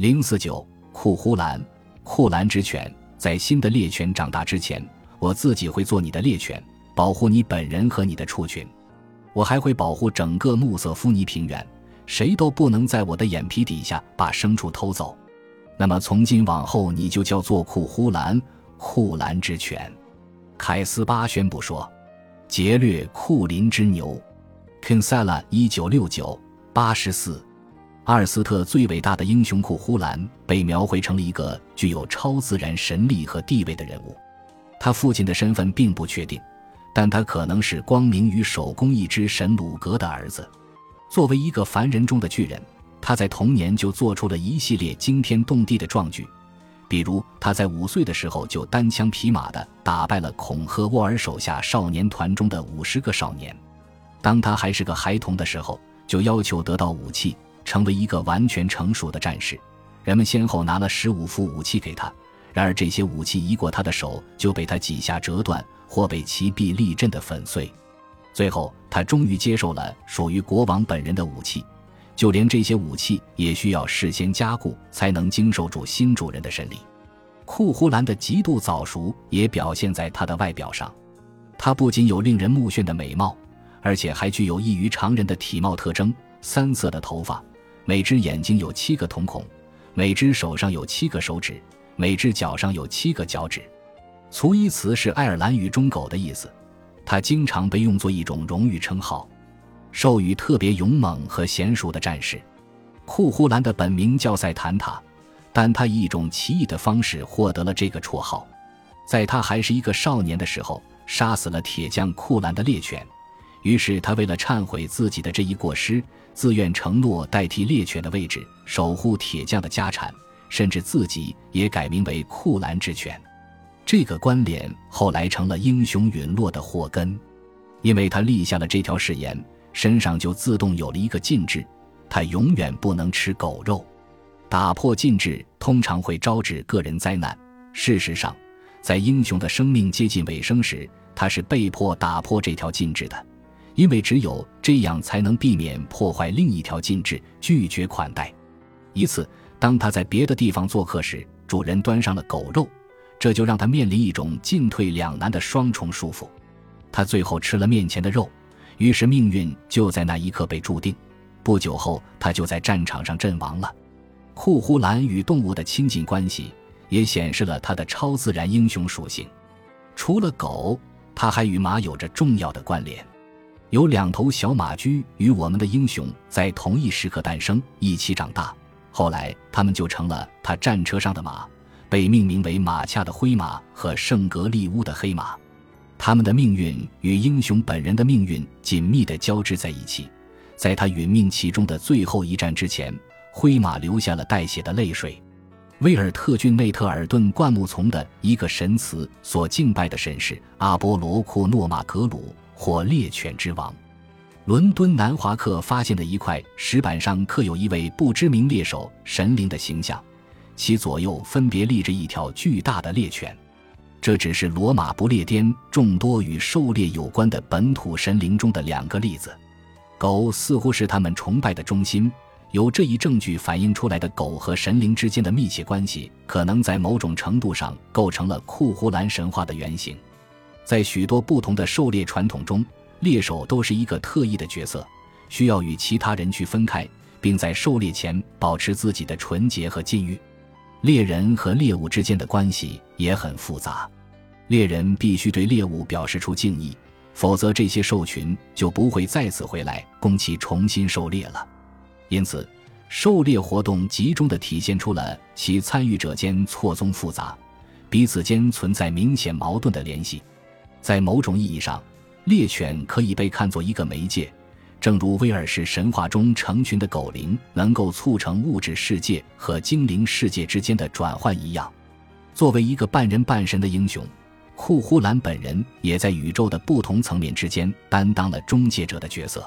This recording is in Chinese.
零四九库呼兰，库兰之犬，在新的猎犬长大之前，我自己会做你的猎犬，保护你本人和你的畜群。我还会保护整个穆瑟夫尼平原，谁都不能在我的眼皮底下把牲畜偷走。那么从今往后，你就叫做库呼兰，库兰之犬。凯斯巴宣布说：“劫掠库林之牛。” Kinsella 一九六九八十四，阿尔斯特最伟大的英雄库呼兰被描绘成了一个具有超自然神力和地位的人物。他父亲的身份并不确定，但他可能是光明与手工艺之神鲁格的儿子。作为一个凡人中的巨人，他在童年就做出了一系列惊天动地的壮举。比如，他在五岁的时候就单枪匹马地打败了孔赫沃尔手下少年团中的五十个少年。当他还是个孩童的时候，就要求得到武器，成为一个完全成熟的战士。人们先后拿了十五副武器给他，然而这些武器一过他的手，就被他几下折断，或被其臂力震得粉碎。最后，他终于接受了属于国王本人的武器。就连这些武器也需要事先加固，才能经受住新主人的审理。库胡兰的极度早熟也表现在他的外表上。他不仅有令人目眩的美貌，而且还具有异于常人的体貌特征：三色的头发，每只眼睛有七个瞳孔，每只手上有七个手指，每只脚上有七个脚趾。粗伊词是爱尔兰语中“狗”的意思，它经常被用作一种荣誉称号。授予特别勇猛和娴熟的战士，库胡兰的本名叫塞坦塔，但他以一种奇异的方式获得了这个绰号。在他还是一个少年的时候，杀死了铁匠库兰的猎犬，于是他为了忏悔自己的这一过失，自愿承诺代替猎犬的位置，守护铁匠的家产，甚至自己也改名为库兰之犬。这个关联后来成了英雄陨落的祸根，因为他立下了这条誓言。身上就自动有了一个禁制，他永远不能吃狗肉。打破禁制通常会招致个人灾难。事实上，在英雄的生命接近尾声时，他是被迫打破这条禁制的，因为只有这样才能避免破坏另一条禁制——拒绝款待。一次，当他在别的地方做客时，主人端上了狗肉，这就让他面临一种进退两难的双重束缚。他最后吃了面前的肉。于是命运就在那一刻被注定。不久后，他就在战场上阵亡了。库呼兰与动物的亲近关系也显示了他的超自然英雄属性。除了狗，他还与马有着重要的关联。有两头小马驹与我们的英雄在同一时刻诞生，一起长大。后来，他们就成了他战车上的马，被命名为马恰的灰马和圣格利乌的黑马。他们的命运与英雄本人的命运紧密地交织在一起，在他殒命其中的最后一战之前，灰马留下了带血的泪水。威尔特郡内特尔顿灌木丛的一个神祠所敬拜的神是阿波罗库诺马格鲁，或猎犬之王。伦敦南华克发现的一块石板上刻有一位不知名猎手神灵的形象，其左右分别立着一条巨大的猎犬。这只是罗马不列颠众多与狩猎有关的本土神灵中的两个例子。狗似乎是他们崇拜的中心。由这一证据反映出来的狗和神灵之间的密切关系，可能在某种程度上构成了库胡兰神话的原型。在许多不同的狩猎传统中，猎手都是一个特异的角色，需要与其他人区分开，并在狩猎前保持自己的纯洁和禁欲。猎人和猎物之间的关系也很复杂，猎人必须对猎物表示出敬意，否则这些兽群就不会再次回来供其重新狩猎了。因此，狩猎活动集中地体现出了其参与者间错综复杂、彼此间存在明显矛盾的联系。在某种意义上，猎犬可以被看作一个媒介。正如威尔士神话中成群的狗灵能够促成物质世界和精灵世界之间的转换一样，作为一个半人半神的英雄，库呼兰本人也在宇宙的不同层面之间担当了中介者的角色。